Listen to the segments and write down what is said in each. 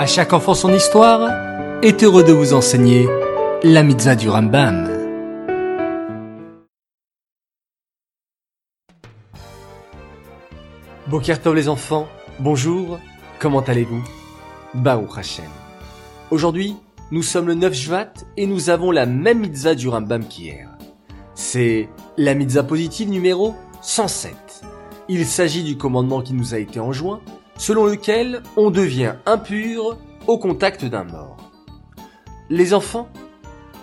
À chaque enfant son histoire est heureux de vous enseigner la mitzvah du Rambam. Bokertov les enfants, bonjour, comment allez-vous? Baruch Hashem. Aujourd'hui, nous sommes le 9 Shvat et nous avons la même mitzvah du Rambam qu'hier. C'est la mitzvah positive numéro 107. Il s'agit du commandement qui nous a été enjoint, selon lequel on devient impur au contact d'un mort. Les enfants,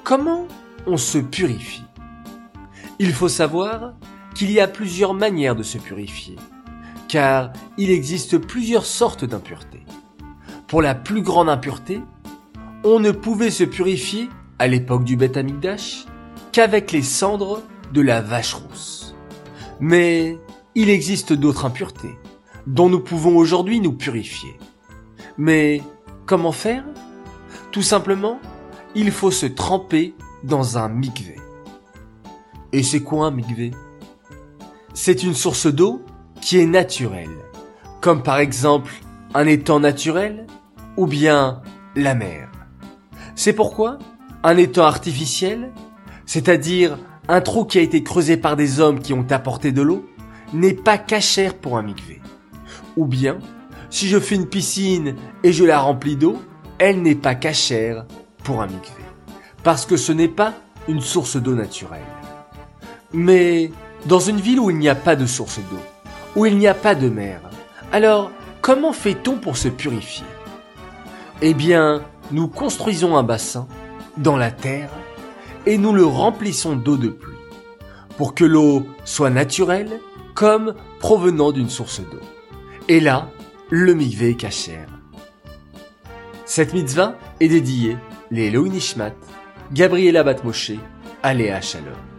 comment on se purifie? Il faut savoir qu'il y a plusieurs manières de se purifier, car il existe plusieurs sortes d'impuretés. Pour la plus grande impureté, on ne pouvait se purifier à l'époque du Beth qu'avec les cendres de la vache rousse. Mais il existe d'autres impuretés dont nous pouvons aujourd'hui nous purifier. Mais comment faire? Tout simplement, il faut se tremper dans un mikvé. Et c'est quoi un mikvé? C'est une source d'eau qui est naturelle, comme par exemple un étang naturel ou bien la mer. C'est pourquoi un étang artificiel, c'est-à-dire un trou qui a été creusé par des hommes qui ont apporté de l'eau, n'est pas cachère pour un mikvé. Ou bien, si je fais une piscine et je la remplis d'eau, elle n'est pas cachère pour un mikvé. Parce que ce n'est pas une source d'eau naturelle. Mais dans une ville où il n'y a pas de source d'eau, où il n'y a pas de mer, alors comment fait-on pour se purifier? Eh bien, nous construisons un bassin dans la terre et nous le remplissons d'eau de pluie pour que l'eau soit naturelle comme provenant d'une source d'eau. Et là, le mikvé est Cette mitzvah est dédiée les Nishmat, Gabriela Batmoshe, Aléa Shalom.